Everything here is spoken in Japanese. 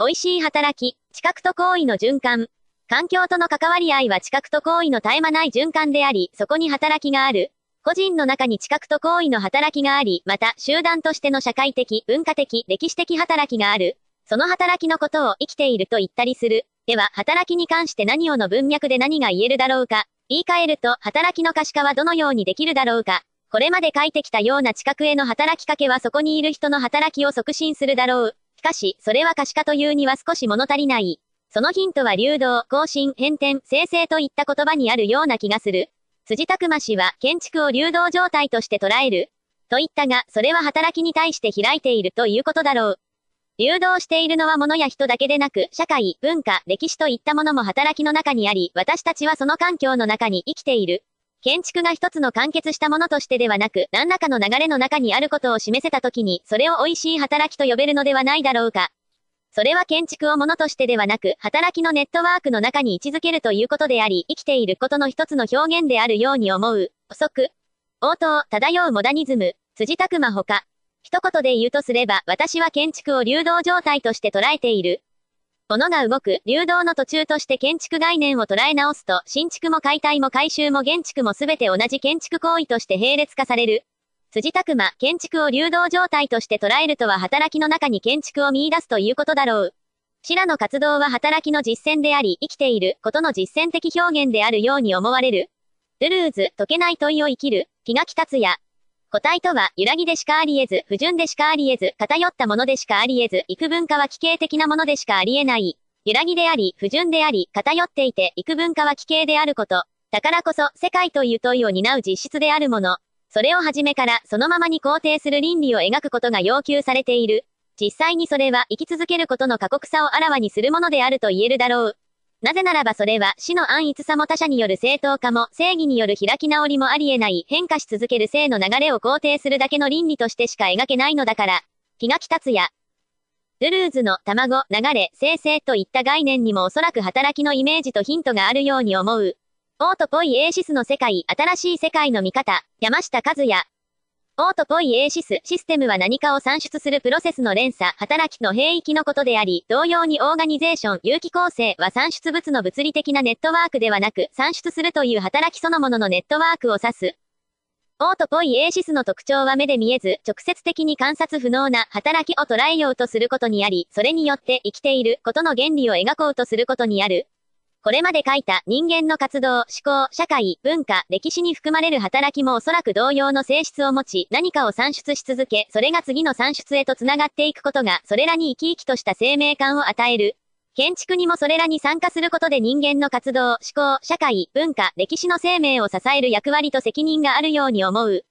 美味しい働き、知覚と行為の循環。環境との関わり合いは知覚と行為の絶え間ない循環であり、そこに働きがある。個人の中に知覚と行為の働きがあり、また集団としての社会的、文化的、歴史的働きがある。その働きのことを生きていると言ったりする。では、働きに関して何をの文脈で何が言えるだろうか。言い換えると、働きの可視化はどのようにできるだろうか。これまで書いてきたような知覚への働きかけはそこにいる人の働きを促進するだろう。しかし、それは可視化というには少し物足りない。そのヒントは流動、更新、変転、生成といった言葉にあるような気がする。辻拓馬氏は建築を流動状態として捉えると言ったが、それは働きに対して開いているということだろう。流動しているのは物や人だけでなく、社会、文化、歴史といったものも働きの中にあり、私たちはその環境の中に生きている。建築が一つの完結したものとしてではなく、何らかの流れの中にあることを示せたときに、それを美味しい働きと呼べるのではないだろうか。それは建築をものとしてではなく、働きのネットワークの中に位置づけるということであり、生きていることの一つの表現であるように思う。補足。応答、漂うモダニズム、辻拓馬ほか。一言で言うとすれば、私は建築を流動状態として捉えている。物が動く、流動の途中として建築概念を捉え直すと、新築も解体も改修も現築もすべて同じ建築行為として並列化される。辻拓馬、建築を流動状態として捉えるとは働きの中に建築を見出すということだろう。シラの活動は働きの実践であり、生きていることの実践的表現であるように思われる。ルルーズ、解けない問いを生きる、気がき達也。個体とは、揺らぎでしかあり得ず、不純でしかあり得ず、偏ったものでしかあり得ず、幾分化は奇形的なものでしかあり得ない。揺らぎであり、不純であり、偏っていて、幾分化は奇形であること。だからこそ、世界という問いを担う実質であるもの。それをはじめから、そのままに肯定する倫理を描くことが要求されている。実際にそれは、生き続けることの過酷さをあらわにするものであると言えるだろう。なぜならばそれは死の安逸さも他者による正当化も正義による開き直りもあり得ない変化し続ける性の流れを肯定するだけの倫理としてしか描けないのだから。気がき達也。ルルーズの卵、流れ、生成といった概念にもおそらく働きのイメージとヒントがあるように思う。オートポイエーシスの世界、新しい世界の見方、山下和也。オートポイエーシス、システムは何かを算出するプロセスの連鎖、働きの平域のことであり、同様にオーガニゼーション、有機構成は算出物の物理的なネットワークではなく、算出するという働きそのもののネットワークを指す。オートポイエーシスの特徴は目で見えず、直接的に観察不能な働きを捉えようとすることにあり、それによって生きていることの原理を描こうとすることにある。これまで書いた人間の活動、思考、社会、文化、歴史に含まれる働きもおそらく同様の性質を持ち、何かを算出し続け、それが次の算出へと繋がっていくことが、それらに生き生きとした生命感を与える。建築にもそれらに参加することで人間の活動、思考、社会、文化、歴史の生命を支える役割と責任があるように思う。